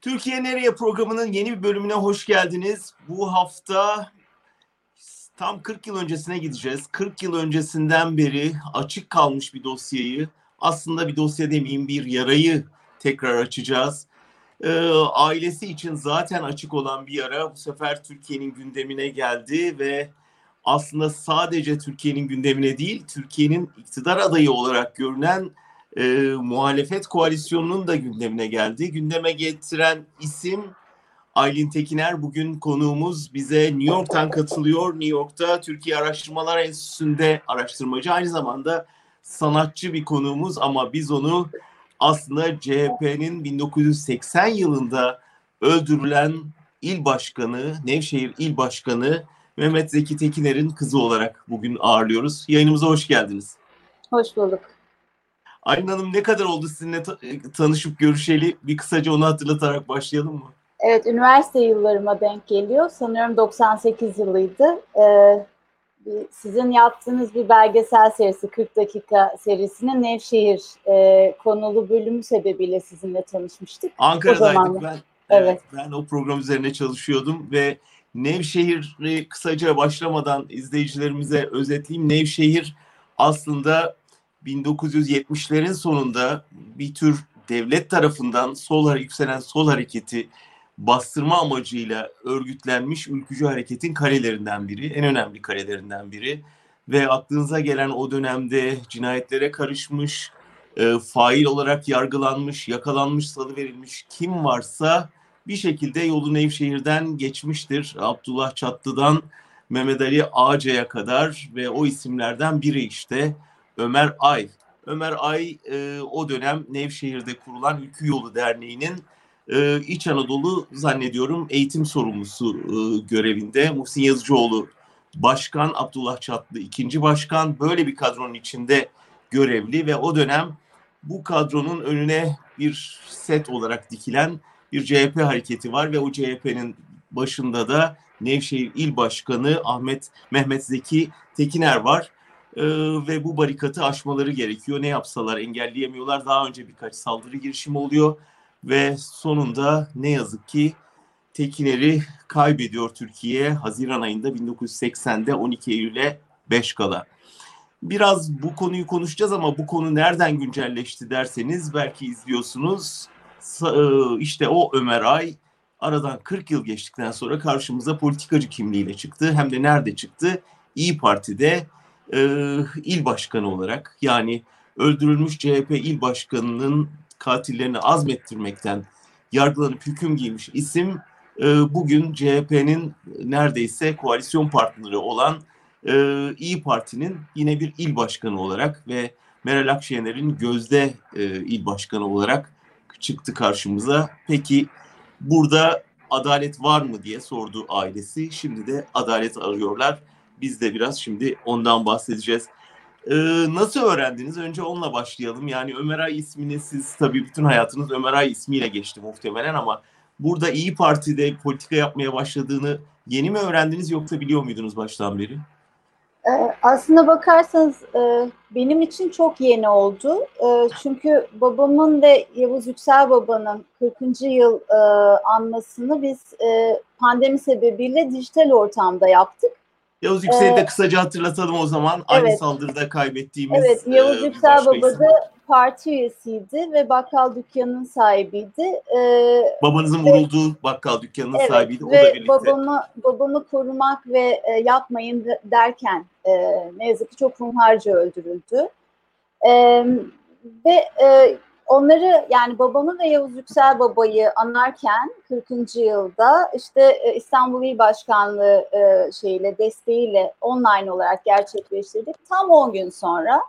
Türkiye Nereye programının yeni bir bölümüne hoş geldiniz. Bu hafta tam 40 yıl öncesine gideceğiz. 40 yıl öncesinden beri açık kalmış bir dosyayı, aslında bir dosya demeyeyim bir yarayı tekrar açacağız. Ee, ailesi için zaten açık olan bir yara bu sefer Türkiye'nin gündemine geldi ve aslında sadece Türkiye'nin gündemine değil, Türkiye'nin iktidar adayı olarak görünen e, muhalefet koalisyonunun da gündemine geldi. Gündeme getiren isim Aylin Tekiner bugün konuğumuz bize New York'tan katılıyor. New York'ta Türkiye Araştırmalar Enstitüsü'nde araştırmacı aynı zamanda sanatçı bir konuğumuz ama biz onu aslında CHP'nin 1980 yılında öldürülen il başkanı, Nevşehir il başkanı Mehmet Zeki Tekiner'in kızı olarak bugün ağırlıyoruz. Yayınımıza hoş geldiniz. Hoş bulduk. Aylin Hanım ne kadar oldu sizinle tanışıp görüşeli? Bir kısaca onu hatırlatarak başlayalım mı? Evet, üniversite yıllarıma denk geliyor. Sanıyorum 98 yılıydı. Ee, sizin yaptığınız bir belgesel serisi, 40 dakika serisinin Nevşehir e, konulu bölümü sebebiyle sizinle tanışmıştık. Ankara'daydık ben. Evet. Ben o program üzerine çalışıyordum ve Nevşehir'i kısaca başlamadan izleyicilerimize özetleyeyim. Nevşehir aslında 1970'lerin sonunda bir tür devlet tarafından sol yükselen sol hareketi bastırma amacıyla örgütlenmiş ülkücü hareketin karelerinden biri, en önemli karelerinden biri ve aklınıza gelen o dönemde cinayetlere karışmış, e, fail olarak yargılanmış, yakalanmış, salı verilmiş kim varsa bir şekilde yolu Nevşehir'den geçmiştir. Abdullah Çatlı'dan Mehmet Ali Ağca'ya kadar ve o isimlerden biri işte Ömer Ay. Ömer Ay e, o dönem Nevşehir'de kurulan Ülkü Yolu Derneği'nin e, İç Anadolu zannediyorum eğitim sorumlusu e, görevinde. Muhsin Yazıcıoğlu başkan, Abdullah Çatlı ikinci başkan böyle bir kadronun içinde görevli ve o dönem bu kadronun önüne bir set olarak dikilen bir CHP hareketi var ve o CHP'nin başında da Nevşehir İl Başkanı Ahmet Mehmet Zeki Tekiner var. Ee, ve bu barikatı aşmaları gerekiyor. Ne yapsalar engelleyemiyorlar. Daha önce birkaç saldırı girişimi oluyor ve sonunda ne yazık ki Tekiner'i kaybediyor Türkiye Haziran ayında 1980'de 12 Eylül'e 5 kala. Biraz bu konuyu konuşacağız ama bu konu nereden güncelleşti derseniz belki izliyorsunuz. E, işte o Ömer Ay aradan 40 yıl geçtikten sonra karşımıza politikacı kimliğiyle çıktı. Hem de nerede çıktı? İyi Parti'de e, il başkanı olarak yani öldürülmüş CHP il başkanının katillerini azmettirmekten yargılanıp hüküm giymiş isim e, bugün CHP'nin neredeyse koalisyon partneri olan e, İyi Parti'nin yine bir il başkanı olarak ve Meral Akşener'in gözde e, il başkanı olarak çıktı karşımıza. Peki burada adalet var mı diye sordu ailesi. Şimdi de adalet arıyorlar. Biz de biraz şimdi ondan bahsedeceğiz. Ee, nasıl öğrendiniz? Önce onunla başlayalım. Yani Ömer Ay ismini siz tabii bütün hayatınız Ömer Ay ismiyle geçti muhtemelen ama burada İyi Parti'de politika yapmaya başladığını yeni mi öğrendiniz yoksa biliyor muydunuz baştan beri? Ee, aslında bakarsanız e, benim için çok yeni oldu. E, çünkü babamın ve Yavuz Yüksel Baba'nın 40. yıl e, anmasını biz pandemi sebebiyle dijital ortamda yaptık. Yavuz Yüksel'i de kısaca hatırlatalım o zaman. Aynı saldırıda kaybettiğimiz Evet, Yavuz Yüksel Baba da parti üyesiydi ve bakkal dükkanının sahibiydi. Ee, Babanızın ve, vurulduğu bakkal dükkanının evet, sahibiydi. O ve da birlikte. Babamı, babamı korumak ve e, yapmayın derken e, ne yazık ki çok hunharca öldürüldü. E, ve e, onları yani babamı ve Yavuz Yüksel Baba'yı anarken 40. yılda işte e, İstanbul İl Başkanlığı e, şeyiyle desteğiyle online olarak gerçekleştirdik. Tam 10 gün sonra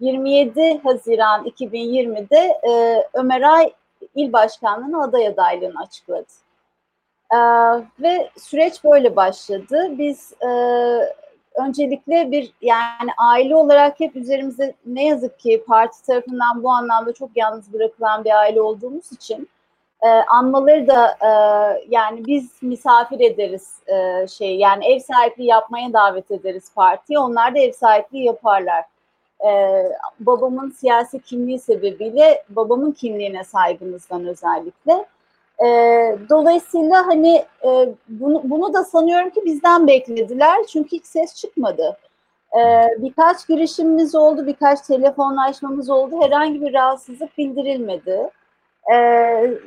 27 Haziran 2020'de e, Ömer Ay il başkanlığına aday adaylığını açıkladı. E, ve süreç böyle başladı. Biz öncelikle bir yani aile olarak hep üzerimizde ne yazık ki parti tarafından bu anlamda çok yalnız bırakılan bir aile olduğumuz için e, anmaları da e, yani biz misafir ederiz e, şey yani ev sahipliği yapmaya davet ederiz partiye onlar da ev sahipliği yaparlar. E, babamın siyasi kimliği sebebiyle babamın kimliğine saygımızdan özellikle E, dolayısıyla hani e, bunu, bunu da sanıyorum ki bizden beklediler çünkü hiç ses çıkmadı. E, birkaç girişimimiz oldu, birkaç telefonlaşmamız oldu. Herhangi bir rahatsızlık bildirilmedi. E,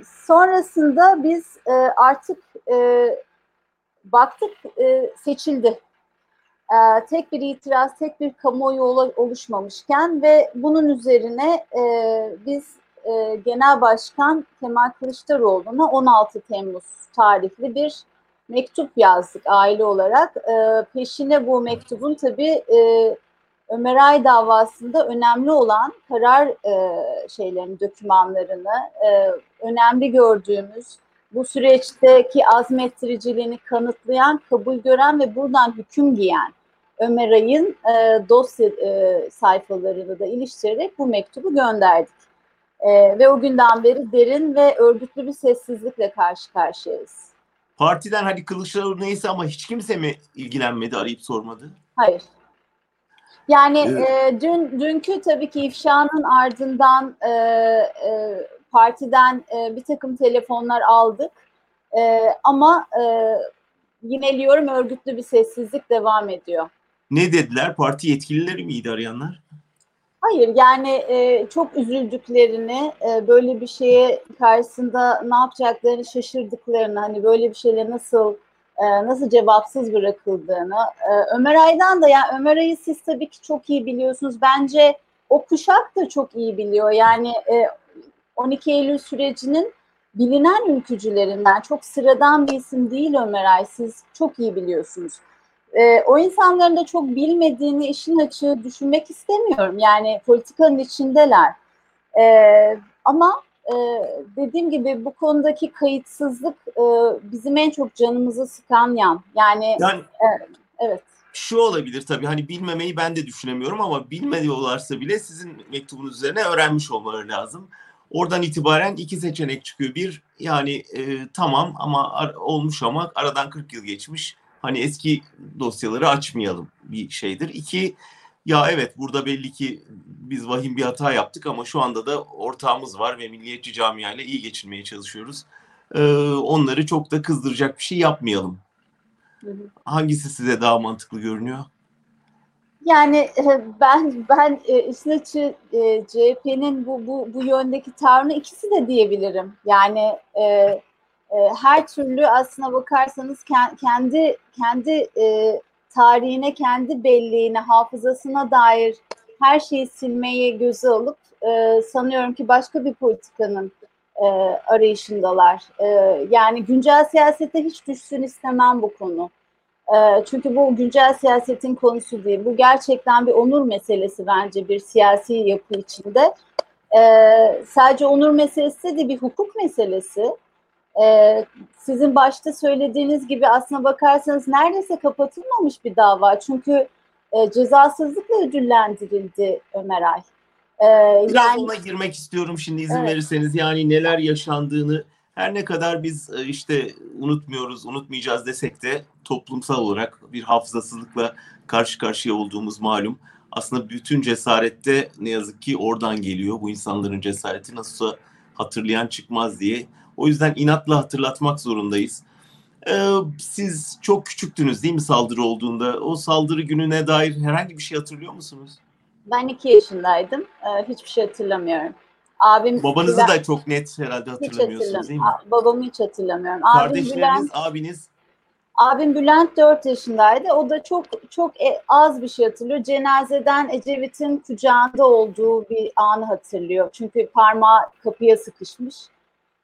sonrasında biz e, artık e, baktık e, seçildi. E, tek bir itiraz, tek bir kamuoyu oluşmamışken ve bunun üzerine e, biz e, Genel Başkan Kemal Kılıçdaroğlu'na 16 Temmuz tarihli bir mektup yazdık aile olarak. E, peşine bu mektubun tabii e, Ömer Ay davasında önemli olan karar e, şeylerini, dokümanlarını, e, önemli gördüğümüz bu süreçteki azmettiriciliğini kanıtlayan, kabul gören ve buradan hüküm giyen Ömer Ay'ın e, dosya e, sayfalarını da iliştirerek bu mektubu gönderdik. E, ve o günden beri derin ve örgütlü bir sessizlikle karşı karşıyayız. Partiden hadi Kılıçdaroğlu neyse ama hiç kimse mi ilgilenmedi, arayıp sormadı? Hayır. Yani e, dün dünkü tabii ki ifşanın ardından e, e, partiden e, bir takım telefonlar aldık. E, ama e, yineliyorum örgütlü bir sessizlik devam ediyor. Ne dediler? Parti yetkilileri miydi arayanlar? Hayır yani e, çok üzüldüklerini, e, böyle bir şeye karşısında ne yapacaklarını şaşırdıklarını, hani böyle bir şeyle nasıl e, nasıl cevapsız bırakıldığını. E, Ömer Ay'dan da yani Ömer Ay'ı siz tabii ki çok iyi biliyorsunuz. Bence o kuşak da çok iyi biliyor. Yani e, 12 Eylül sürecinin bilinen ülkücülerinden çok sıradan bir isim değil Ömer Ay. Siz çok iyi biliyorsunuz. E, o insanların da çok bilmediğini işin açığı düşünmek istemiyorum. Yani politikanın içindeler. E, ama e, dediğim gibi bu konudaki kayıtsızlık e, bizim en çok canımızı sıkan yan. Yani, yani e, evet. Şu olabilir tabii hani bilmemeyi ben de düşünemiyorum ama bilmiyorlarsa bile sizin mektubunuz üzerine öğrenmiş olmaları lazım. Oradan itibaren iki seçenek çıkıyor. Bir yani e, tamam ama ar- olmuş ama aradan 40 yıl geçmiş hani eski dosyaları açmayalım bir şeydir. İki, ya evet burada belli ki biz vahim bir hata yaptık ama şu anda da ortağımız var ve milliyetçi camiayla iyi geçinmeye çalışıyoruz. Ee, onları çok da kızdıracak bir şey yapmayalım. Hı. Hangisi size daha mantıklı görünüyor? Yani e, ben ben e, işin açı e, CHP'nin bu bu bu yöndeki tavrını ikisi de diyebilirim. Yani e, e, her türlü aslına bakarsanız kendi kendi e, tarihine, kendi belliğine, hafızasına dair her şeyi silmeyi göze alıp e, sanıyorum ki başka bir politikanın arayışındalar. Yani güncel siyasete hiç düşsün istemem bu konu. Çünkü bu güncel siyasetin konusu değil. Bu gerçekten bir onur meselesi bence bir siyasi yapı içinde. E, sadece onur meselesi de bir hukuk meselesi e, sizin başta söylediğiniz gibi aslına bakarsanız neredeyse kapatılmamış bir dava. Çünkü e, cezasızlıkla ödüllendirildi Ömer Ay. Ee, Biraz yani, ona girmek istiyorum şimdi izin evet. verirseniz. Yani neler yaşandığını her ne kadar biz e, işte unutmuyoruz, unutmayacağız desek de toplumsal olarak bir hafızasızlıkla karşı karşıya olduğumuz malum. Aslında bütün cesarette ne yazık ki oradan geliyor. Bu insanların cesareti nasılsa hatırlayan çıkmaz diye o yüzden inatla hatırlatmak zorundayız. Ee, siz çok küçüktünüz değil mi saldırı olduğunda? O saldırı gününe dair herhangi bir şey hatırlıyor musunuz? Ben iki yaşındaydım. Ee, hiçbir şey hatırlamıyorum. Abim Babanızı Bülent, da çok net herhalde hatırlamıyorsunuz değil mi? Babamı hiç hatırlamıyorum. Kardeşleriniz, Bülent, abiniz? Abim Bülent 4 yaşındaydı. O da çok çok e, az bir şey hatırlıyor. Cenazeden Ecevit'in kucağında olduğu bir anı hatırlıyor. Çünkü parmağı kapıya sıkışmış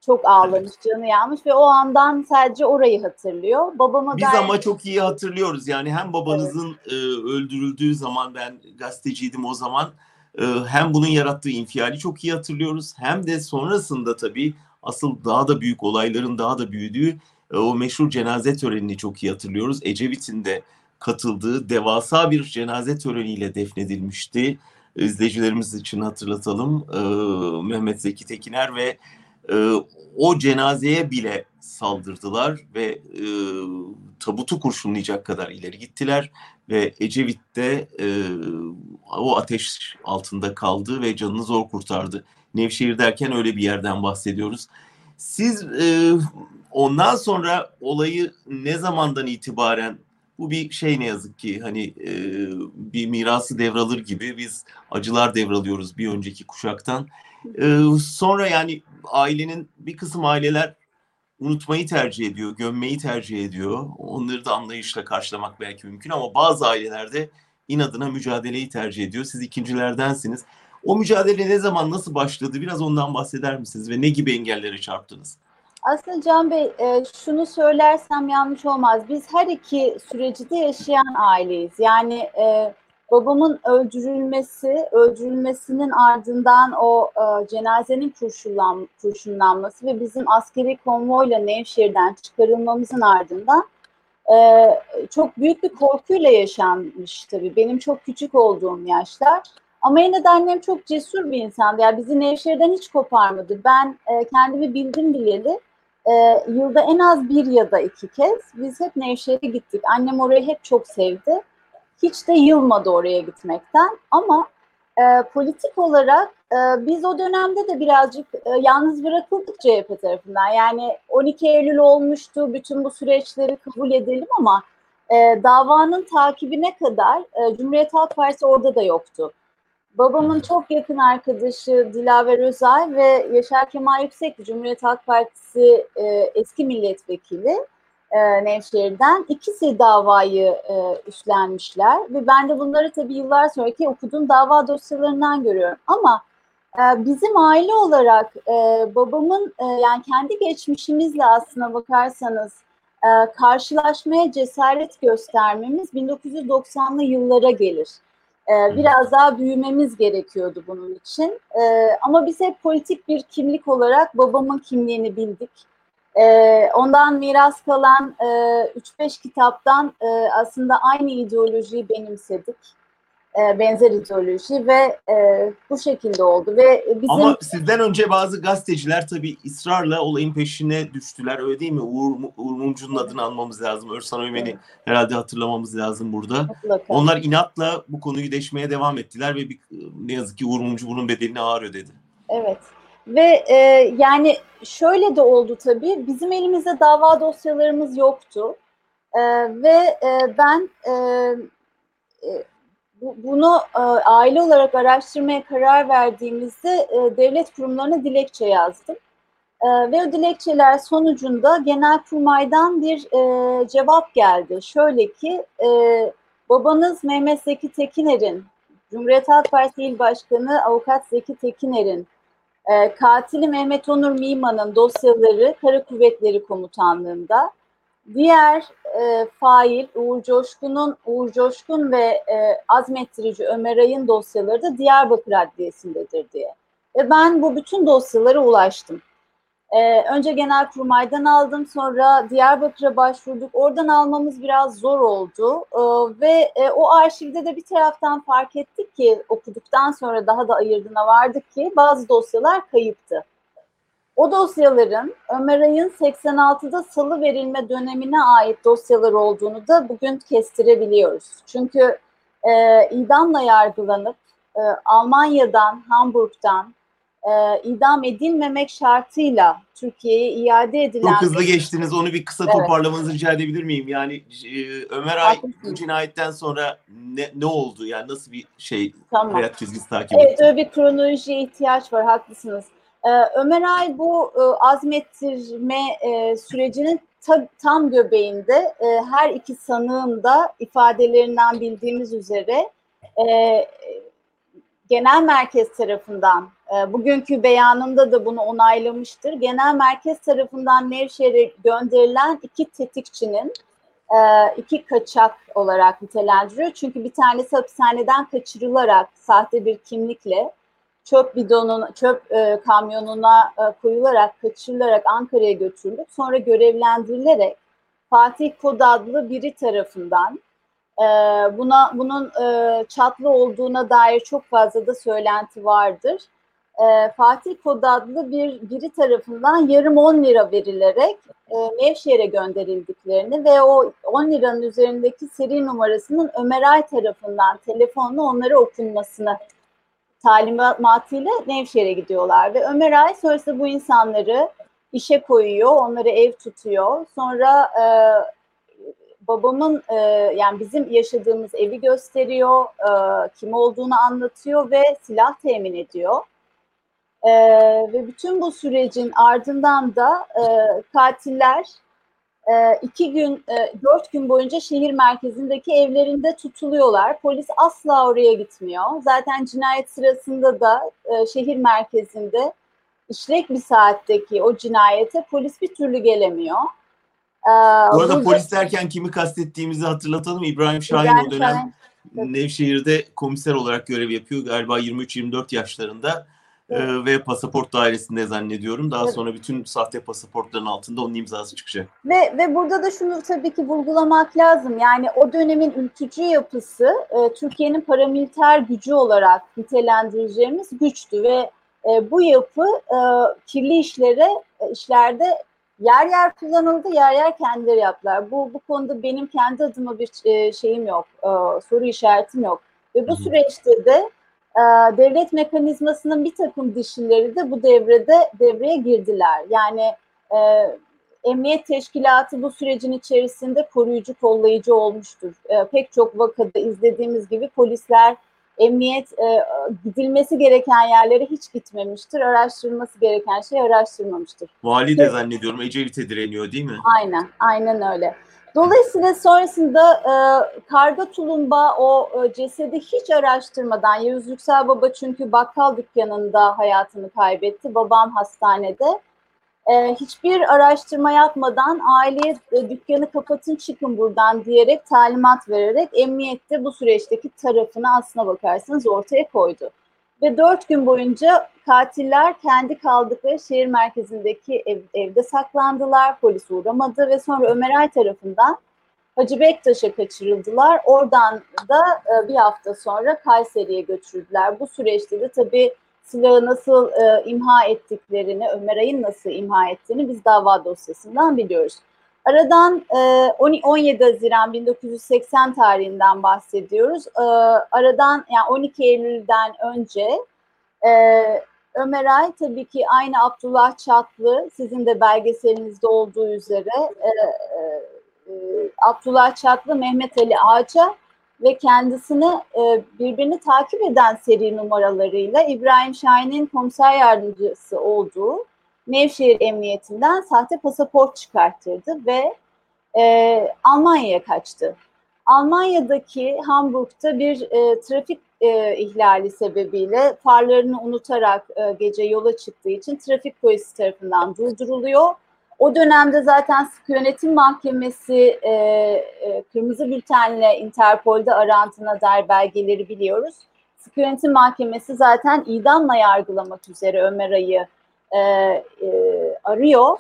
çok ağlamış, evet. canı yanmış ve o andan sadece orayı hatırlıyor. Babama Biz dair... ama çok iyi hatırlıyoruz. Yani hem babanızın evet. e, öldürüldüğü zaman ben gazeteciydim o zaman. E, hem bunun yarattığı infiali çok iyi hatırlıyoruz. Hem de sonrasında tabii asıl daha da büyük olayların daha da büyüdüğü e, o meşhur cenaze törenini çok iyi hatırlıyoruz. Ecevit'in de katıldığı devasa bir cenaze töreniyle defnedilmişti. İzleyicilerimiz için hatırlatalım. E, Mehmet Zeki Tekiner ve e, o cenazeye bile saldırdılar ve e, tabutu kurşunlayacak kadar ileri gittiler ve Ecevit de e, o ateş altında kaldı ve canını zor kurtardı. Nevşehir derken öyle bir yerden bahsediyoruz. Siz e, ondan sonra olayı ne zamandan itibaren bu bir şey ne yazık ki hani e, bir mirası devralır gibi biz acılar devralıyoruz bir önceki kuşaktan. E, sonra yani ailenin bir kısım aileler unutmayı tercih ediyor, gömmeyi tercih ediyor. Onları da anlayışla karşılamak belki mümkün ama bazı ailelerde inadına mücadeleyi tercih ediyor. Siz ikincilerdensiniz. O mücadele ne zaman, nasıl başladı? Biraz ondan bahseder misiniz ve ne gibi engellere çarptınız? Aslında Can Bey e, şunu söylersem yanlış olmaz. Biz her iki süreci de yaşayan aileyiz. Yani e, babamın öldürülmesi, öldürülmesinin ardından o e, cenazenin kurşunlan, kurşunlanması ve bizim askeri konvoyla Nevşehir'den çıkarılmamızın ardından e, çok büyük bir korkuyla yaşanmış tabii. Benim çok küçük olduğum yaşlar. Ama yine de annem çok cesur bir insandı. Yani bizi Nevşehir'den hiç koparmadı. Ben e, kendimi bildim bileli e, yılda en az bir ya da iki kez biz hep Nevşehir'e gittik. Annem orayı hep çok sevdi. Hiç de yılmadı oraya gitmekten. Ama e, politik olarak e, biz o dönemde de birazcık e, yalnız bırakıldık CHP tarafından. Yani 12 Eylül olmuştu, bütün bu süreçleri kabul edelim ama e, davanın takibine kadar e, Cumhuriyet Halk Partisi orada da yoktu. Babamın çok yakın arkadaşı Dilaver Özay ve Yaşar Kemal Yüksek, Cumhuriyet Halk Partisi e, eski milletvekili e, Nevşehir'den. ikisi davayı e, üstlenmişler ve ben de bunları tabii yıllar sonraki okuduğum dava dosyalarından görüyorum. Ama e, bizim aile olarak e, babamın e, yani kendi geçmişimizle aslına bakarsanız e, karşılaşmaya cesaret göstermemiz 1990'lı yıllara gelir. Ee, biraz daha büyümemiz gerekiyordu bunun için. Ee, ama biz hep politik bir kimlik olarak babamın kimliğini bildik. Ee, ondan miras kalan e, 3-5 kitaptan e, aslında aynı ideolojiyi benimsedik. E, benzer ideoloji ve e, bu şekilde oldu. ve bizim... Ama sizden önce bazı gazeteciler tabii ısrarla olayın peşine düştüler öyle değil mi? Uğur, Uğur Mumcu'nun adını almamız lazım. Örsan Ömen'i evet. herhalde hatırlamamız lazım burada. Mutlaka. Onlar inatla bu konuyu deşmeye devam ettiler ve bir, ne yazık ki Uğur Mumcu bunun bedelini ağır ödedi. Evet. Ve e, yani şöyle de oldu tabii. Bizim elimizde dava dosyalarımız yoktu. E, ve e, ben e, e bunu e, aile olarak araştırmaya karar verdiğimizde e, devlet kurumlarına dilekçe yazdım. E, ve o dilekçeler sonucunda Genelkurmay'dan bir e, cevap geldi. Şöyle ki e, babanız Mehmet Zeki Tekiner'in, Cumhuriyet Halk Partisi İl Başkanı Avukat Zeki Tekiner'in, e, katili Mehmet Onur Miman'ın dosyaları Kara Kuvvetleri Komutanlığı'nda, Diğer e, fail Uğur Coşkun'un Uğur Coşkun ve e, azmettirici Ömer Ay'ın dosyaları da Diyarbakır Adliyesi'ndedir diye. Ve ben bu bütün dosyalara ulaştım. E, önce Genelkurmay'dan aldım, sonra Diyarbakır'a başvurduk. Oradan almamız biraz zor oldu e, ve e, o arşivde de bir taraftan fark ettik ki okuduktan sonra daha da ayırdına vardık ki bazı dosyalar kayıptı. O dosyaların Ömer Ay'ın 86'da salı verilme dönemine ait dosyalar olduğunu da bugün kestirebiliyoruz. Çünkü e, idamla yargılanıp e, Almanya'dan, Hamburg'dan e, idam edilmemek şartıyla Türkiye'ye iade edilen... Çok hızlı geçtiniz. Onu bir kısa evet. toparlamanızı rica edebilir miyim? Yani e, Ömer Ay bu cinayetten sonra ne, ne oldu? Yani nasıl bir şey tamam. hayat çizgisi takip etti? Evet öyle bir kronolojiye ihtiyaç var. Haklısınız. Ee, Ömer Ay bu e, azmettirme e, sürecinin ta, tam göbeğinde e, her iki sanığın da ifadelerinden bildiğimiz üzere e, genel merkez tarafından e, bugünkü beyanında da bunu onaylamıştır. Genel merkez tarafından Nevşehir'e gönderilen iki tetikçinin e, iki kaçak olarak nitelendiriyor. Çünkü bir tanesi hapishaneden kaçırılarak sahte bir kimlikle çöp bidonun çöp e, kamyonuna e, koyularak kaçırılarak Ankara'ya götürülüp sonra görevlendirilerek Fatih Kod adlı biri tarafından e, buna bunun e, çatlı olduğuna dair çok fazla da söylenti vardır. E, Fatih Kod adlı bir biri tarafından yarım 10 lira verilerek e, Nevşehir'e gönderildiklerini ve o 10 liranın üzerindeki seri numarasının Ömer Ay tarafından telefonla onlara okunmasını talimatıyla Nevşehir'e gidiyorlar ve Ömer Ay sonrasında bu insanları işe koyuyor, onları ev tutuyor. Sonra e, babamın e, yani bizim yaşadığımız evi gösteriyor, e, kim olduğunu anlatıyor ve silah temin ediyor. E, ve bütün bu sürecin ardından da e, katiller e, iki gün, e, dört gün boyunca şehir merkezindeki evlerinde tutuluyorlar. Polis asla oraya gitmiyor. Zaten cinayet sırasında da e, şehir merkezinde işlek bir saatteki o cinayete polis bir türlü gelemiyor. Ee, Bu arada burada, polis derken kimi kastettiğimizi hatırlatalım. İbrahim Şahin İbrahim o dönem Şahin. Nevşehir'de komiser olarak görev yapıyor. Galiba 23-24 yaşlarında ee, ve pasaport dairesinde zannediyorum. Daha evet. sonra bütün sahte pasaportların altında onun imzası çıkacak. Ve ve burada da şunu tabii ki vurgulamak lazım. Yani o dönemin ülkücü yapısı e, Türkiye'nin paramiliter gücü olarak nitelendireceğimiz güçtü ve e, bu yapı e, kirli işlere e, işlerde yer yer kullanıldı, yer yer kendileri yaptılar. Bu bu konuda benim kendi adıma bir e, şeyim yok, e, soru işaretim yok. Ve bu süreçte de e, devlet mekanizmasının bir takım dişileri de bu devrede devreye girdiler. Yani e, Emniyet Teşkilatı bu sürecin içerisinde koruyucu, kollayıcı olmuştur. E, pek çok vakada izlediğimiz gibi polisler emniyet e, gidilmesi gereken yerlere hiç gitmemiştir. Araştırılması gereken şey araştırmamıştır. Vali de zannediyorum Ecevit'e direniyor değil mi? Aynen, aynen öyle. Dolayısıyla sonrasında e, Karga Tulumba o e, cesedi hiç araştırmadan, Yavuz Yüksel Baba çünkü bakkal dükkanında hayatını kaybetti, babam hastanede e, hiçbir araştırma yapmadan aileye e, dükkanı kapatın çıkın buradan diyerek talimat vererek emniyette bu süreçteki tarafını aslına bakarsanız ortaya koydu. Ve dört gün boyunca katiller kendi kaldıkları şehir merkezindeki ev, evde saklandılar, polis uğramadı ve sonra Ömer Ay tarafından Hacı Bektaş'a kaçırıldılar. Oradan da e, bir hafta sonra Kayseri'ye götürüldüler. Bu süreçte de tabii silahı nasıl e, imha ettiklerini, Ömer Ay'ın nasıl imha ettiğini biz dava dosyasından biliyoruz. Aradan e, 17 Haziran 1980 tarihinden bahsediyoruz. E, aradan yani 12 Eylül'den önce e, Ömer tabii ki aynı Abdullah Çatlı, sizin de belgeselinizde olduğu üzere e, e Abdullah Çatlı, Mehmet Ali Ağaca ve kendisini e, birbirini takip eden seri numaralarıyla İbrahim Şahin'in komiser yardımcısı olduğu Nevşehir Emniyetinden sahte pasaport çıkarttırdı ve e, Almanya'ya kaçtı. Almanya'daki Hamburg'da bir e, trafik e, ihlali sebebiyle farlarını unutarak e, gece yola çıktığı için trafik polisi tarafından durduruluyor o dönemde zaten sıkı yönetim mahkemesi e, e, kırmızı bültenle Interpol'de arandığına dair belgeleri biliyoruz. Sıkı yönetim mahkemesi zaten idamla yargılamak üzere Ömer Ay'ı e, e, arıyor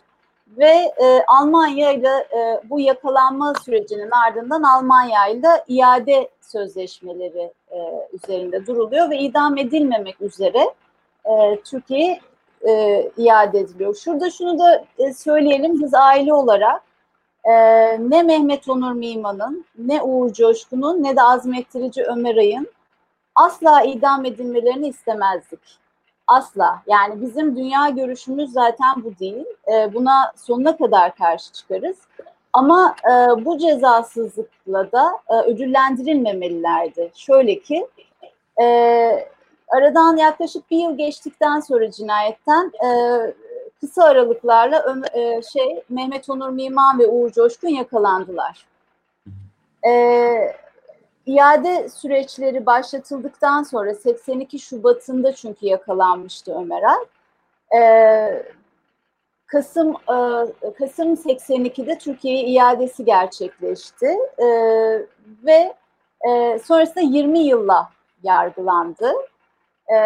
ve e, Almanya ile e, bu yakalanma sürecinin ardından Almanya ile iade sözleşmeleri e, üzerinde duruluyor ve idam edilmemek üzere e, Türkiye e, iade ediliyor. Şurada şunu da e, söyleyelim biz aile olarak e, ne Mehmet Onur Miman'ın ne Uğur Coşkun'un ne de azmettirici Ömer Ay'ın asla idam edilmelerini istemezdik. Asla. Yani bizim dünya görüşümüz zaten bu değil. E, buna sonuna kadar karşı çıkarız. Ama e, bu cezasızlıkla da e, ödüllendirilmemelilerdi. Şöyle ki e, Aradan yaklaşık bir yıl geçtikten sonra cinayetten e, kısa aralıklarla e, şey Mehmet Onur Miman ve Uğur Coşkun yakalandılar. E, iade süreçleri başlatıldıktan sonra 82 Şubat'ında çünkü yakalanmıştı Ömer Ay. E, Kasım e, Kasım 82'de Türkiye'ye iadesi gerçekleşti e, ve e, sonrasında 20 yılla yargılandı. E,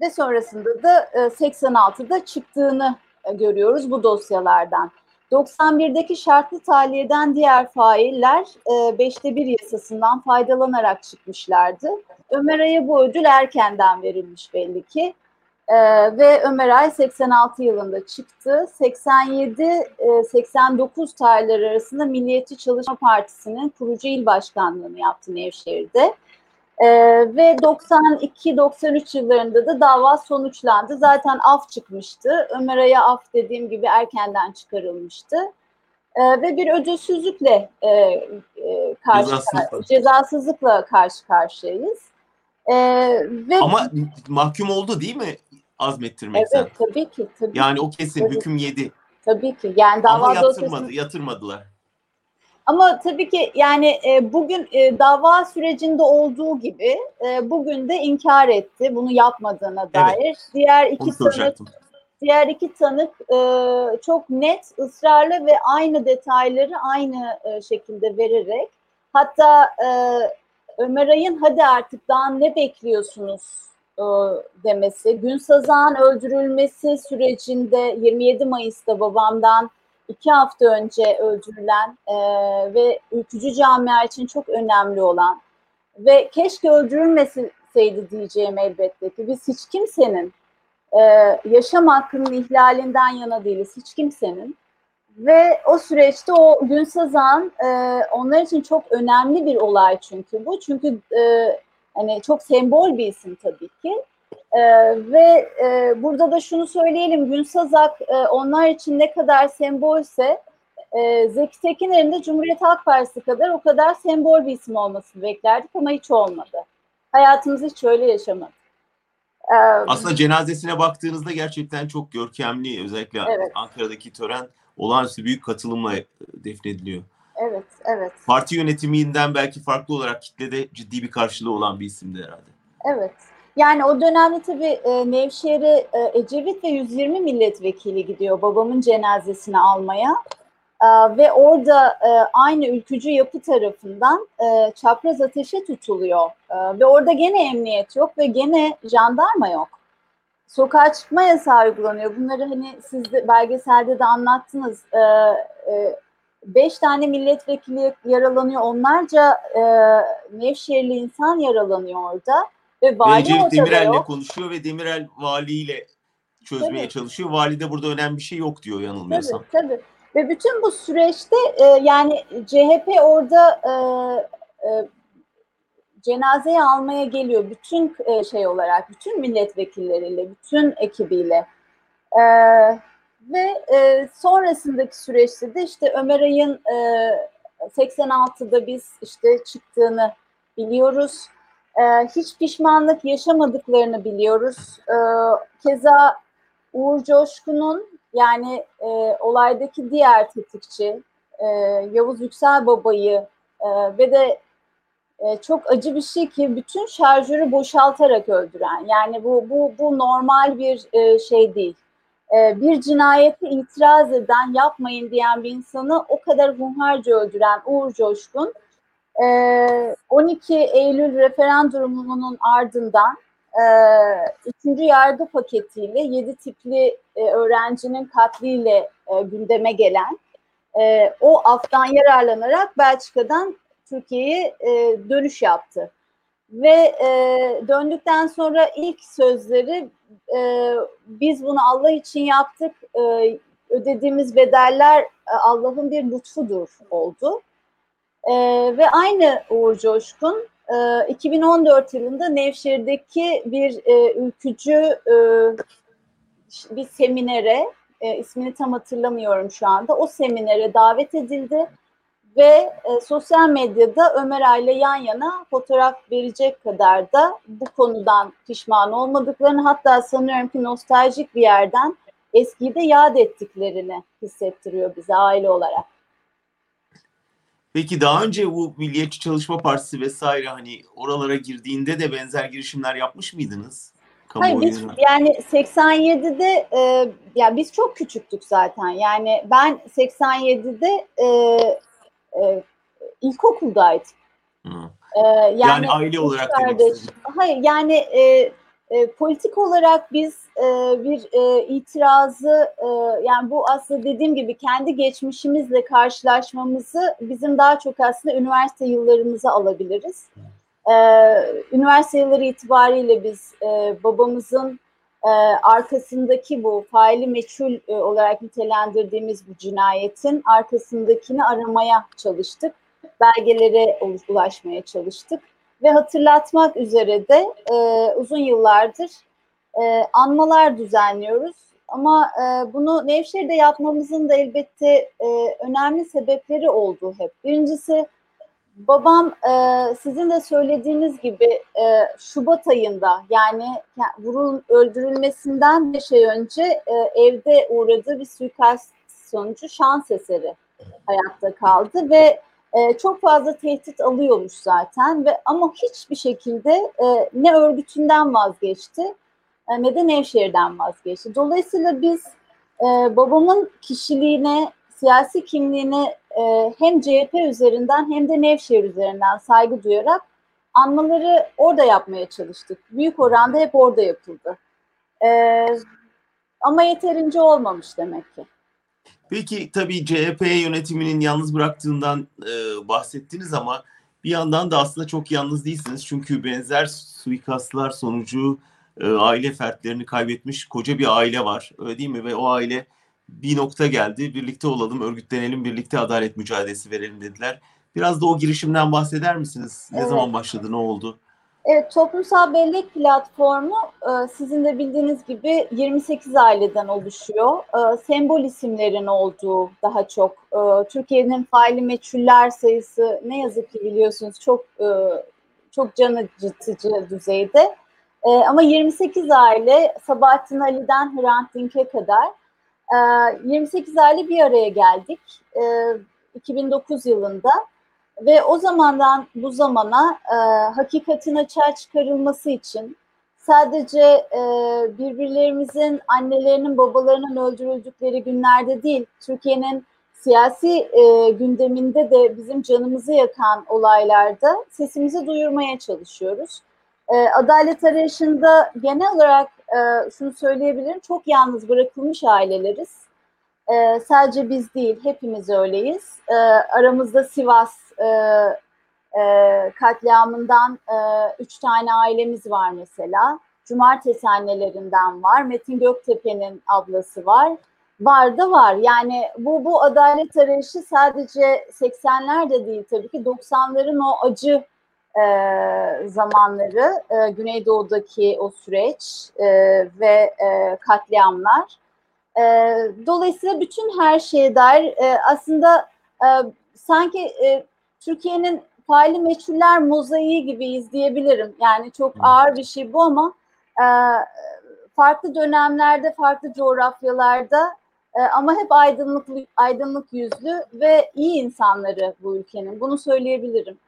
ve sonrasında da e, 86'da çıktığını e, görüyoruz bu dosyalardan. 91'deki şartlı tahliyeden diğer failler e, beşte bir yasasından faydalanarak çıkmışlardı. Ömer Ay'a bu ödül erkenden verilmiş belli ki. Ee, ve Ömer Ay 86 yılında çıktı. 87-89 e, tarihleri arasında Milliyetçi Çalışma Partisi'nin kurucu il başkanlığını yaptı Nevşehir'de. E, ve 92-93 yıllarında da dava sonuçlandı. Zaten af çıkmıştı. Ömer Ay'a af dediğim gibi erkenden çıkarılmıştı. E, ve bir ödülsüzlükle e, e, karşı Cezasızlıkla. cezasızlıkla karşı karşıyayız. E, ve Ama mahkum oldu değil mi azmettirmekten? evet tabii ki tabii, Yani o kesin Tabii. hüküm yedi. tabii ki. Yani dava Ama dosyasını yatırmadı, yatırmadılar. Ama tabii ki yani e, bugün e, dava sürecinde olduğu gibi e, bugün de inkar etti bunu yapmadığına dair. Diğer iki tanık diğer iki tanık e, çok net, ısrarlı ve aynı detayları aynı e, şekilde vererek hatta e, Ömer Ay'ın hadi artık daha ne bekliyorsunuz? e, demesi, Günsazağ'ın öldürülmesi sürecinde 27 Mayıs'ta babamdan iki hafta önce öldürülen e, ve ülkücü camia için çok önemli olan ve keşke öldürülmeseydi diyeceğim elbette ki biz hiç kimsenin e, yaşam hakkının ihlalinden yana değiliz hiç kimsenin. Ve o süreçte o Günsazan e, onlar için çok önemli bir olay çünkü bu. Çünkü e, hani çok sembol bir isim tabii ki e, ve e, burada da şunu söyleyelim Günsazak e, onlar için ne kadar sembolse e, Zeki Tekiner'in de Cumhuriyet Halk Partisi kadar o kadar sembol bir isim olmasını beklerdik ama hiç olmadı. Hayatımızı hiç öyle yaşamadık. E, Aslında cenazesine baktığınızda gerçekten çok görkemli. Özellikle Evet. Ankara'daki tören olağanüstü büyük katılımla e, defnediliyor. evet, evet. Parti yönetiminden belki farklı olarak kitlede ciddi bir karşılığı olan bir isimdi herhalde. Evet. Yani o dönemde tabii e, Nevşehir'e e, Ecevit ve 120 milletvekili gidiyor babamın cenazesini almaya. E, ve orada e, aynı ülkücü yapı tarafından çapraz ateşe tutuluyor. Ve orada gene emniyet yok ve gene jandarma yok. Sokağa çıkma yasağı uygulanıyor. Bunları hani siz de belgeselde de anlattınız. Beş tane milletvekili yaralanıyor. Onlarca Nevşehirli insan yaralanıyor orada. Ve vali ortada Demirel'le yok. konuşuyor ve Demirel valiyle çözmeye Tabii. çalışıyor. Vali de burada önemli bir şey yok diyor yanılmıyorsam. Tabii, tabii. Ve bütün bu süreçte e, yani CHP orada e, e, cenazeyi almaya geliyor. Bütün e, şey olarak, bütün milletvekilleriyle, bütün ekibiyle. E, ve e, sonrasındaki süreçte de işte Ömer Ay'ın e, 86'da biz işte çıktığını biliyoruz. E, hiç pişmanlık yaşamadıklarını biliyoruz. E, keza Uğur Coşkun'un yani e, olaydaki diğer tetikçi e, Yavuz Yüksel Baba'yı e, ve de e, çok acı bir şey ki bütün şarjörü boşaltarak öldüren. Yani bu bu bu normal bir e, şey değil. E, bir cinayeti itiraz eden, yapmayın diyen bir insanı o kadar hunharca öldüren Uğur Coşkun 12 Eylül referandumunun ardından üçüncü yargı paketiyle yedi tipli e, öğrencinin katliyle e, gündeme gelen e, o aftan yararlanarak Belçika'dan Türkiye'ye dönüş yaptı. Ve döndükten sonra ilk sözleri biz bunu Allah için yaptık, ödediğimiz bedeller Allah'ın bir lütfudur oldu. E, ve aynı Uğur Coşkun e, 2014 yılında Nevşehir'deki bir e, ülkücü e, bir seminere, e, ismini tam hatırlamıyorum şu anda, o seminere davet edildi ve e, sosyal medyada Ömer Ay'la yan yana fotoğraf verecek kadar da bu konudan pişman olmadıklarını hatta sanıyorum ki nostaljik bir yerden eskiyi de yad ettiklerini hissettiriyor bize aile olarak. Peki daha önce bu Milliyetçi Çalışma Partisi vesaire hani oralara girdiğinde de benzer girişimler yapmış mıydınız? Hayır biz yani 87'de e, ya biz çok küçüktük zaten. Yani ben 87'de e, e, ilkokuldaydım. Hı. E, yani, Yani, aile olarak kardeş. Hayır yani e, e, politik olarak biz e, bir e, itirazı e, yani bu aslında dediğim gibi kendi geçmişimizle karşılaşmamızı bizim daha çok aslında üniversite yıllarımıza alabiliriz. E, üniversite yılları itibariyle biz e, babamızın e, arkasındaki bu faili meçhul e, olarak nitelendirdiğimiz bu cinayetin arkasındakini aramaya çalıştık. Belgelere ulaşmaya çalıştık. Ve hatırlatmak üzere de e, uzun yıllardır e, anmalar düzenliyoruz. Ama e, bunu Nevşehir'de yapmamızın da elbette e, önemli sebepleri oldu hep. Birincisi babam e, sizin de söylediğiniz gibi e, Şubat ayında yani vurul, öldürülmesinden bir şey önce e, evde uğradığı bir suikast sonucu şans eseri hayatta kaldı ve e, çok fazla tehdit alıyormuş zaten ve ama hiçbir şekilde e, ne örgütünden vazgeçti e, ne de Nevşehir'den vazgeçti. Dolayısıyla biz e, babamın kişiliğine, siyasi kimliğine e, hem CHP üzerinden hem de Nevşehir üzerinden saygı duyarak anmaları orada yapmaya çalıştık. Büyük oranda hep orada yapıldı. E, ama yeterince olmamış demek ki. Peki tabii CHP yönetiminin yalnız bıraktığından e, bahsettiniz ama bir yandan da aslında çok yalnız değilsiniz. Çünkü benzer suikastlar sonucu e, aile fertlerini kaybetmiş koca bir aile var. Öyle değil mi? Ve o aile bir nokta geldi. Birlikte olalım, örgütlenelim, birlikte adalet mücadelesi verelim dediler. Biraz da o girişimden bahseder misiniz? Ne evet. zaman başladı, ne oldu? Evet, toplumsal bellek platformu e, sizin de bildiğiniz gibi 28 aileden oluşuyor. E, sembol isimlerin olduğu daha çok. E, Türkiye'nin faili meçhuller sayısı ne yazık ki biliyorsunuz çok çok can acıtıcı düzeyde. Ama 28 aile Sabahattin Ali'den Hrant Dink'e kadar 28 aile bir araya geldik 2009 yılında. Ve o zamandan bu zamana e, hakikatin açığa çıkarılması için sadece e, birbirlerimizin annelerinin babalarının öldürüldükleri günlerde değil, Türkiye'nin siyasi e, gündeminde de bizim canımızı yakan olaylarda sesimizi duyurmaya çalışıyoruz. E, adalet arayışında genel olarak e, şunu söyleyebilirim, çok yalnız bırakılmış aileleriz. E, sadece biz değil, hepimiz öyleyiz. E, aramızda Sivas e, e, katliamından e, üç tane ailemiz var mesela. Cumartesi annelerinden var. Metin Göktepe'nin ablası var. Var da var. Yani bu bu adalet arayışı sadece 80'lerde değil tabii ki 90'ların o acı e, zamanları, e, Güneydoğu'daki o süreç e, ve e, katliamlar. E, dolayısıyla bütün her şeye dair e, aslında e, sanki e, Türkiye'nin faili meçhuller mozaiği gibi izleyebilirim. Yani çok ağır bir şey bu ama e, farklı dönemlerde, farklı coğrafyalarda e, ama hep aydınlık aydınlık yüzlü ve iyi insanları bu ülkenin. Bunu söyleyebilirim.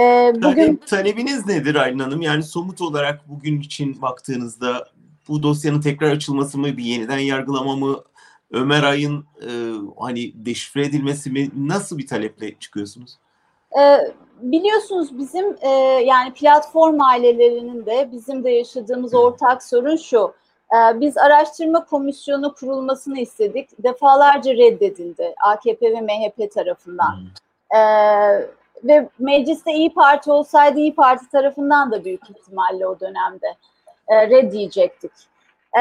E, bugün talebiniz nedir Aylin Hanım? Yani somut olarak bugün için baktığınızda bu dosyanın tekrar açılması mı, bir yeniden yargılama mı, Ömer Ay'ın e, hani deşifre edilmesi mi? Nasıl bir taleple çıkıyorsunuz? E, biliyorsunuz bizim e, yani platform ailelerinin de bizim de yaşadığımız ortak sorun şu. E, biz araştırma komisyonu kurulmasını istedik. Defalarca reddedildi AKP ve MHP tarafından. E, ve mecliste İyi Parti olsaydı İyi Parti tarafından da büyük ihtimalle o dönemde e, reddiyecektik. E,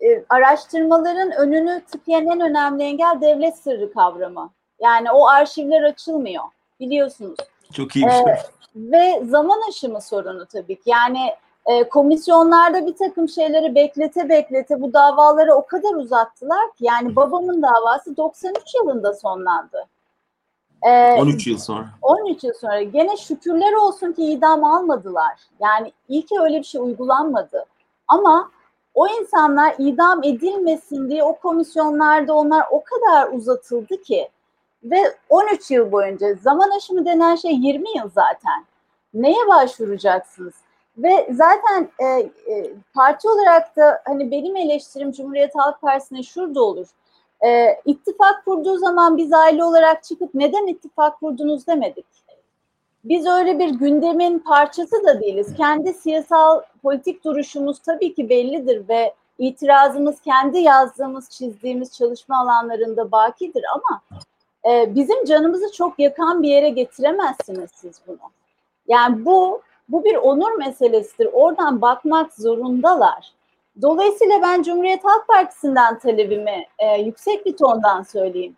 e, araştırmaların önünü tıkayan en önemli engel devlet sırrı kavramı. Yani o arşivler açılmıyor biliyorsunuz. Çok iyi bir şey. Ee, ve zaman aşımı sorunu tabii ki. Yani e, komisyonlarda bir takım şeyleri beklete beklete bu davaları o kadar uzattılar ki yani babamın davası 93 yılında sonlandı. Ee, 13 yıl sonra. 13 yıl sonra. Gene şükürler olsun ki idam almadılar. Yani iyi ki öyle bir şey uygulanmadı. Ama o insanlar idam edilmesin diye o komisyonlarda onlar o kadar uzatıldı ki ve 13 yıl boyunca zaman aşımı denen şey 20 yıl zaten. Neye başvuracaksınız? Ve zaten e, e, parti olarak da hani benim eleştirim Cumhuriyet Halk Partisi'ne şurada olur. E, ittifak kurduğu zaman biz aile olarak çıkıp neden ittifak kurdunuz demedik. Biz öyle bir gündemin parçası da değiliz. Kendi siyasal politik duruşumuz tabii ki bellidir ve itirazımız kendi yazdığımız, çizdiğimiz çalışma alanlarında bakidir ama e, bizim canımızı çok yakan bir yere getiremezsiniz siz bunu. Yani bu bu bir onur meselesidir. Oradan bakmak zorundalar. Dolayısıyla ben Cumhuriyet Halk Partisi'nden talebimi e, yüksek bir tondan söyleyeyim.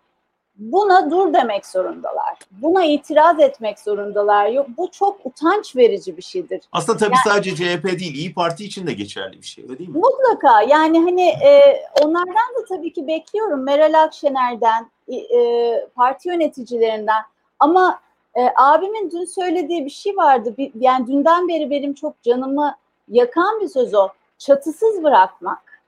buna dur demek zorundalar. Buna itiraz etmek zorundalar. Yok, bu çok utanç verici bir şeydir. Aslında tabii yani, sadece CHP değil, İyi Parti için de geçerli bir şey öyle değil mi? Mutlaka. Yani hani e, onlardan da tabii ki bekliyorum. Meral Akşener'den, e, parti yöneticilerinden. Ama e, abimin dün söylediği bir şey vardı. Bir, yani dünden beri benim çok canımı yakan bir söz o. Çatısız bırakmak.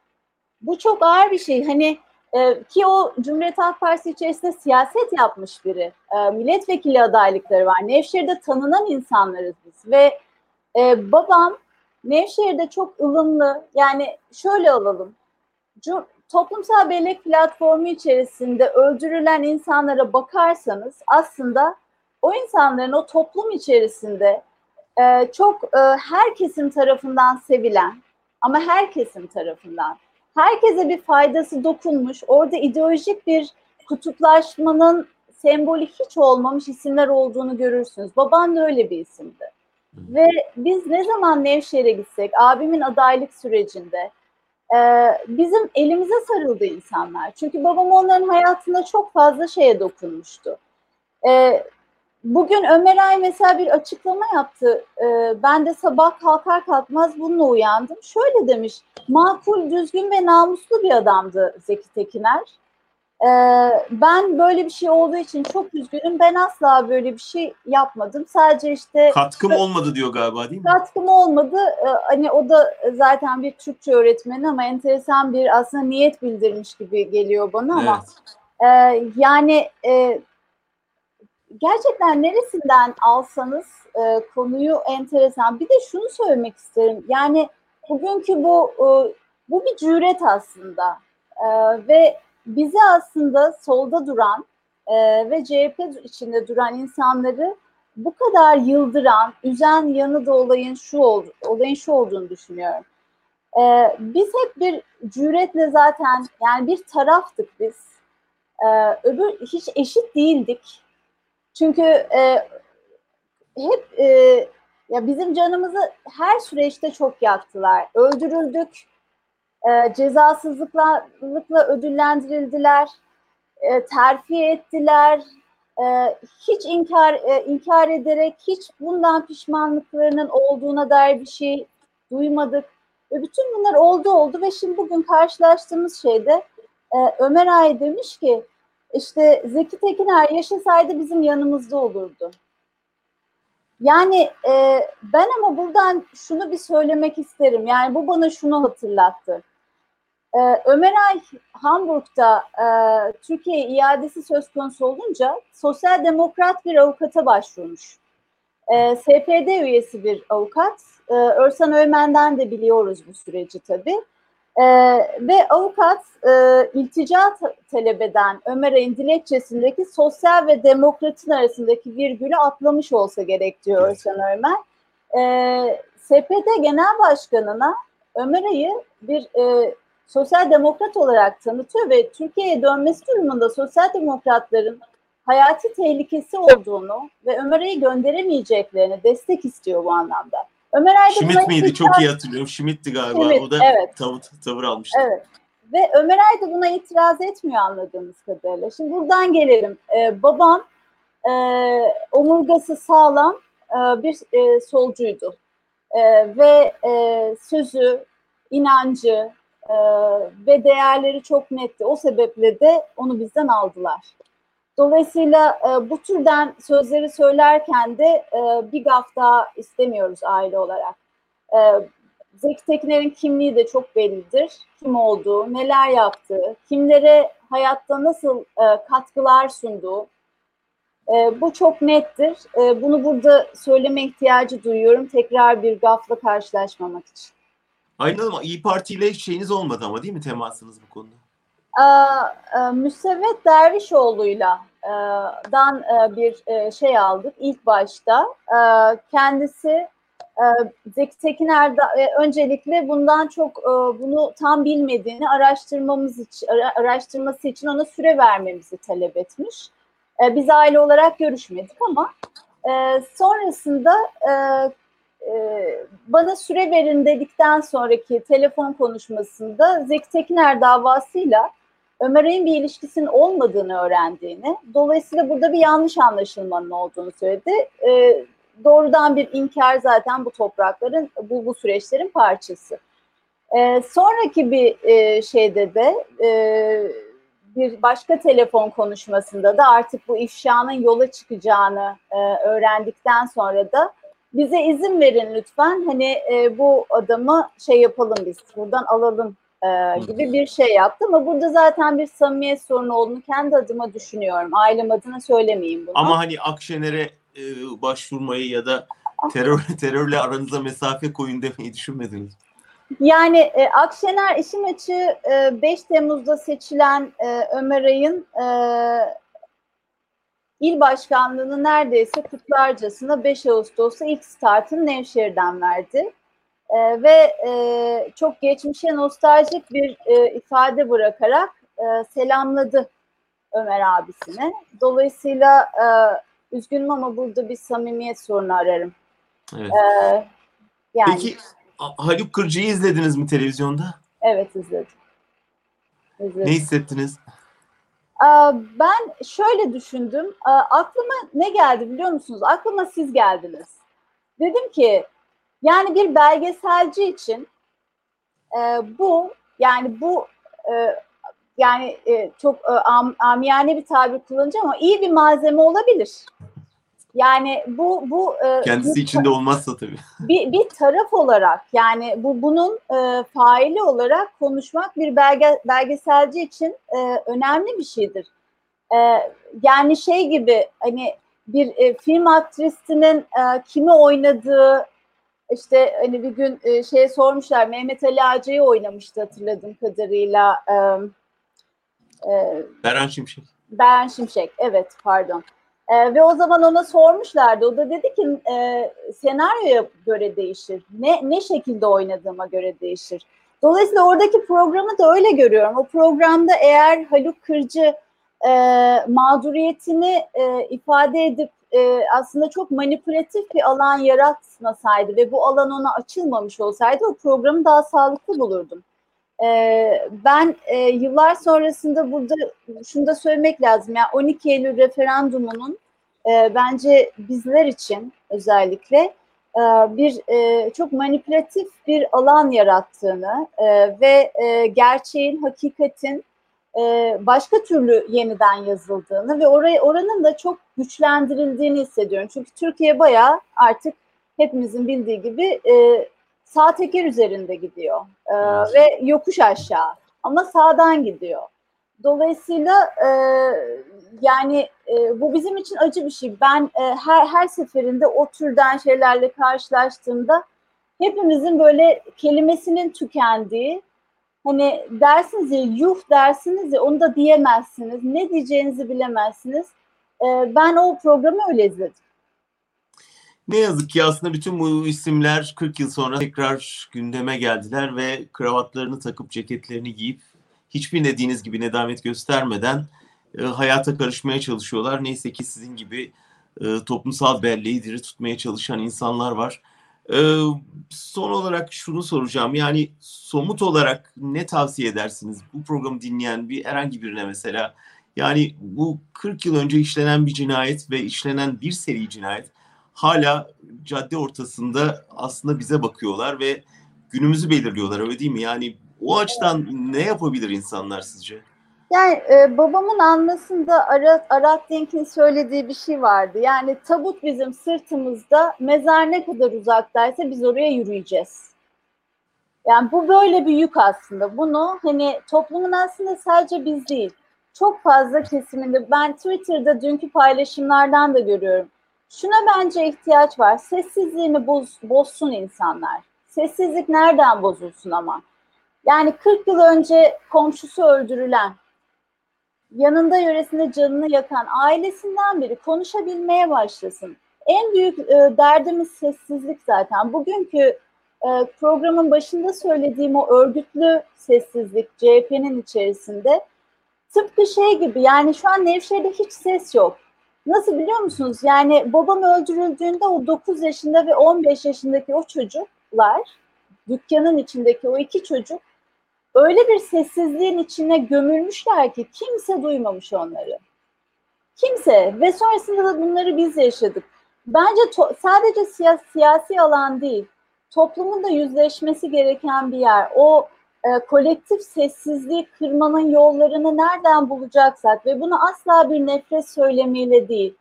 Bu çok ağır bir şey. Hani e, ki o Cumhuriyet Halk Partisi içerisinde siyaset yapmış biri. E, milletvekili adaylıkları var. Nevşehir'de tanınan insanlarız biz. Ve e, babam Nevşehir'de çok ılımlı. Yani şöyle alalım. Toplumsal bellek platformu içerisinde öldürülen insanlara bakarsanız aslında o insanların o toplum içerisinde e, çok e, herkesin tarafından sevilen ama herkesin tarafından herkese bir faydası dokunmuş. Orada ideolojik bir kutuplaşmanın sembolü hiç olmamış isimler olduğunu görürsünüz. Baban da öyle bir isimdi. Ve biz ne zaman Nevşehir'e gitsek, abimin adaylık sürecinde e, bizim elimize sarıldı insanlar. Çünkü babam onların hayatında çok fazla şeye dokunmuştu. E, bugün Ömer Ay mesela bir açıklama yaptı. E, ben de sabah kalkar kalkmaz bununla uyandım. Şöyle demiş, makul, düzgün ve namuslu bir adamdı Zeki Tekiner. Ee, ben böyle bir şey olduğu için çok üzgünüm. Ben asla böyle bir şey yapmadım. Sadece işte katkım olmadı diyor galiba değil mi? Katkım olmadı. Ee, hani o da zaten bir Türkçe öğretmeni ama enteresan bir aslında niyet bildirmiş gibi geliyor bana ama evet. e, yani e, gerçekten neresinden alsanız e, konuyu enteresan. Bir de şunu söylemek isterim. Yani bugünkü bu e, bu bir cüret aslında e, ve bizi aslında solda duran e, ve CHP içinde duran insanları bu kadar yıldıran, üzen yanı da olayın şu oldu, olayın şu olduğunu düşünüyorum. Ee, biz hep bir cüretle zaten yani bir taraftık biz. Ee, öbür hiç eşit değildik. Çünkü e, hep e, ya bizim canımızı her süreçte çok yaktılar. Öldürüldük, e, cezasızlıkla ödüllendirildiler, e, terfi ettiler, e, hiç inkar e, inkar ederek hiç bundan pişmanlıklarının olduğuna dair bir şey duymadık. Ve bütün bunlar oldu oldu ve şimdi bugün karşılaştığımız şeyde e, Ömer Ay demiş ki işte Zeki Tekiner yaşasaydı bizim yanımızda olurdu. Yani e, ben ama buradan şunu bir söylemek isterim. Yani bu bana şunu hatırlattı. Ee, Ömer Ay Hamburg'da e, Türkiye iadesi söz konusu olunca sosyal demokrat bir avukata başvurmuş. E, SPD üyesi bir avukat. E, Örsan Öğmen'den de biliyoruz bu süreci tabii. E, ve avukat e, iltica talep eden Ömer dilekçesindeki sosyal ve demokratın arasındaki virgülü atlamış olsa gerek diyor Örsan Öğmen. E, SPD Genel Başkanı'na Ömer Ay'ı bir e, sosyal demokrat olarak tanıtıyor ve Türkiye'ye dönmesi durumunda sosyal demokratların hayati tehlikesi olduğunu ve Ömer'i gönderemeyeceklerini destek istiyor bu anlamda. Ömer Aydın Schmidt miydi? Çok iyi hatırlıyorum. Schmidt'ti galiba. Schmidt, o da evet. tavır, tavır almıştı. Evet. Ve Ömer Aydın buna itiraz etmiyor anladığımız kadarıyla. Şimdi buradan gelelim. Ee, babam e, omurgası sağlam e, bir e, solcuydu. E, ve e, sözü, inancı, e, ve değerleri çok netti. O sebeple de onu bizden aldılar. Dolayısıyla e, bu türden sözleri söylerken de e, bir gaf daha istemiyoruz aile olarak. E, Zeki Tekiner'in kimliği de çok bellidir. Kim olduğu, neler yaptığı, kimlere hayatta nasıl e, katkılar sunduğu. E, bu çok nettir. E, bunu burada söyleme ihtiyacı duyuyorum. Tekrar bir gafla karşılaşmamak için. Aynı ama İyi Parti ile şeyiniz olmadı ama değil mi temasınız bu konuda? Ee, e, Müsevvet Dervişoğlu'yla e, dan e, bir şey aldık ilk başta. Kendisi Zeki Tekiner öncelikle bundan çok bunu tam bilmediğini araştırmamız için araştırması için ona süre vermemizi talep etmiş. Biz aile olarak görüşmedik ama sonrasında bana süre verin dedikten sonraki telefon konuşmasında Zeki Tekiner davasıyla Ömer Ay'ın bir ilişkisinin olmadığını öğrendiğini, dolayısıyla burada bir yanlış anlaşılmanın olduğunu söyledi. E, doğrudan bir inkar zaten bu toprakların, bu, bu süreçlerin parçası. E, sonraki bir e, şeyde de e, bir başka telefon konuşmasında da artık bu ifşanın yola çıkacağını e, öğrendikten sonra da bize izin verin lütfen hani e, bu adamı şey yapalım biz buradan alalım e, gibi bir şey yaptı ama burada zaten bir samimiyet sorunu olduğunu kendi adıma düşünüyorum. Ailem adına söylemeyeyim bunu. Ama hani Akşener'e e, başvurmayı ya da terör terörle aranıza mesafe koyun demeyi düşünmediniz. Yani e, Akşener işin açığı e, 5 Temmuz'da seçilen e, Ömer Ay'ın e, il başkanlığını neredeyse kutlarcasına 5 Ağustos'ta ilk startını Nevşehir'den verdi. E, ve e, çok geçmişe nostaljik bir e, ifade bırakarak e, selamladı Ömer abisine. Dolayısıyla e, üzgünüm ama burada bir samimiyet sorunu ararım. Evet. E, yani, Peki Haluk Kırcı'yı izlediniz mi televizyonda? Evet izledim. izledim. Ne hissettiniz? Ben şöyle düşündüm. Aklıma ne geldi biliyor musunuz? Aklıma siz geldiniz. Dedim ki yani bir belgeselci için bu yani bu yani çok amiyane bir tabir kullanacağım ama iyi bir malzeme olabilir. Yani bu bu kendisi bir, içinde olmazsa tabii. Bir, bir taraf olarak yani bu bunun e, faili olarak konuşmak bir belge, belgeselci için e, önemli bir şeydir. E, yani şey gibi hani bir e, film aktrisinin e, kimi oynadığı işte hani bir gün e, şeye sormuşlar Mehmet Ali Ağacı'yı oynamıştı hatırladığım kadarıyla. E, e, Beren Şimşek. Beren Şimşek evet pardon. E, ve o zaman ona sormuşlardı. O da dedi ki e, senaryoya göre değişir. Ne ne şekilde oynadığıma göre değişir. Dolayısıyla oradaki programı da öyle görüyorum. O programda eğer Haluk Kırcı e, mağduriyetini e, ifade edip e, aslında çok manipülatif bir alan yaratmasaydı ve bu alan ona açılmamış olsaydı o programı daha sağlıklı bulurdum. E, ben e, yıllar sonrasında burada şunu da söylemek lazım. Yani 12 Eylül referandumunun e, bence bizler için özellikle e, bir e, çok manipülatif bir alan yarattığını e, ve e, gerçeğin, hakikatin başka türlü yeniden yazıldığını ve orayı oranın da çok güçlendirildiğini hissediyorum. Çünkü Türkiye bayağı artık hepimizin bildiği gibi e, sağ teker üzerinde gidiyor e, ve yokuş aşağı ama sağdan gidiyor. Dolayısıyla e, yani e, bu bizim için acı bir şey. Ben e, her her seferinde o türden şeylerle karşılaştığımda hepimizin böyle kelimesinin tükendiği hani dersiniz ya yuh dersiniz ya onu da diyemezsiniz. Ne diyeceğinizi bilemezsiniz. E, ben o programı öyle izledim. Ne yazık ki aslında bütün bu isimler 40 yıl sonra tekrar gündeme geldiler ve kravatlarını takıp ceketlerini giyip hiçbir dediğiniz gibi nedamet göstermeden e, hayata karışmaya çalışıyorlar. Neyse ki sizin gibi e, toplumsal belleği diri tutmaya çalışan insanlar var. E, son olarak şunu soracağım. Yani somut olarak ne tavsiye edersiniz bu programı dinleyen bir herhangi birine mesela? Yani bu 40 yıl önce işlenen bir cinayet ve işlenen bir seri cinayet hala cadde ortasında aslında bize bakıyorlar ve günümüzü belirliyorlar öyle değil mi? Yani o açıdan ne yapabilir insanlar sizce? Yani e, babamın anlasında Arat, Arat Dink'in söylediği bir şey vardı. Yani tabut bizim sırtımızda, mezar ne kadar uzaktaysa biz oraya yürüyeceğiz. Yani bu böyle bir yük aslında. Bunu hani toplumun aslında sadece biz değil, çok fazla kesiminde ben Twitter'da dünkü paylaşımlardan da görüyorum. Şuna bence ihtiyaç var. Sessizliğini boz, bozsun insanlar. Sessizlik nereden bozulsun ama? Yani 40 yıl önce komşusu öldürülen, yanında yöresinde canını yakan ailesinden biri konuşabilmeye başlasın. En büyük e, derdimiz sessizlik zaten. Bugünkü e, programın başında söylediğim o örgütlü sessizlik CHP'nin içerisinde tıpkı şey gibi yani şu an Nevşehir'de hiç ses yok. Nasıl biliyor musunuz? Yani babam öldürüldüğünde o 9 yaşında ve 15 yaşındaki o çocuklar, dükkanın içindeki o iki çocuk öyle bir sessizliğin içine gömülmüşler ki kimse duymamış onları. Kimse ve sonrasında da bunları biz yaşadık. Bence sadece siya- siyasi alan değil, toplumun da yüzleşmesi gereken bir yer. O e, kolektif sessizliği kırmanın yollarını nereden bulacaksak ve bunu asla bir nefret söylemiyle değil,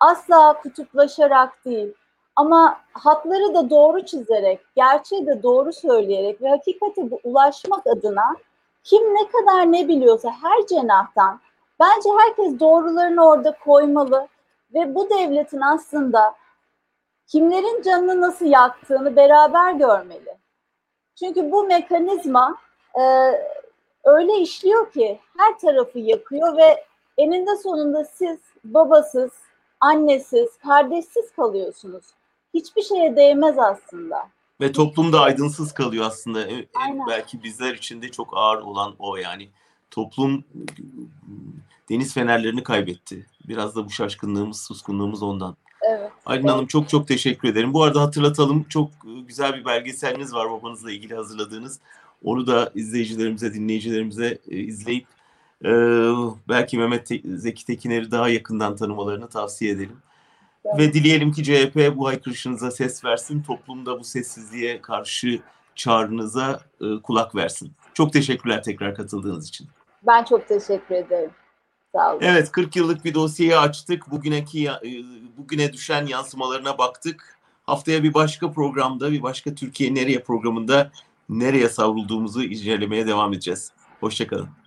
asla kutuplaşarak değil ama hatları da doğru çizerek, gerçeği de doğru söyleyerek ve hakikate ulaşmak adına kim ne kadar ne biliyorsa her cenahtan bence herkes doğrularını orada koymalı ve bu devletin aslında kimlerin canını nasıl yaktığını beraber görmeli. Çünkü bu mekanizma e, öyle işliyor ki her tarafı yakıyor ve eninde sonunda siz babasız, annesiz, kardeşsiz kalıyorsunuz. Hiçbir şeye değmez aslında. Ve toplumda aydınsız kalıyor aslında. E- e, Aynen. Belki bizler için de çok ağır olan o yani. Toplum deniz fenerlerini kaybetti. Biraz da bu şaşkınlığımız, suskunluğumuz ondan. Evet. Aylin Hanım çok çok teşekkür ederim. Bu arada hatırlatalım çok e, güzel bir belgeseliniz var babanızla ilgili hazırladığınız. Onu da izleyicilerimize, dinleyicilerimize izleyip belki Mehmet Zeki Tekiner'i daha yakından tanımalarını tavsiye edelim. Ve dileyelim ki CHP bu haykırışınıza ses versin. Toplumda bu sessizliğe karşı çağrınıza e, kulak versin. Çok teşekkürler tekrar katıldığınız için. Ben çok teşekkür ederim. Sağ olun. Evet 40 yıllık bir dosyayı açtık. Bugüneki e, bugüne düşen yansımalarına baktık. Haftaya bir başka programda, bir başka Türkiye Nereye programında nereye savrulduğumuzu incelemeye devam edeceğiz. Hoşçakalın.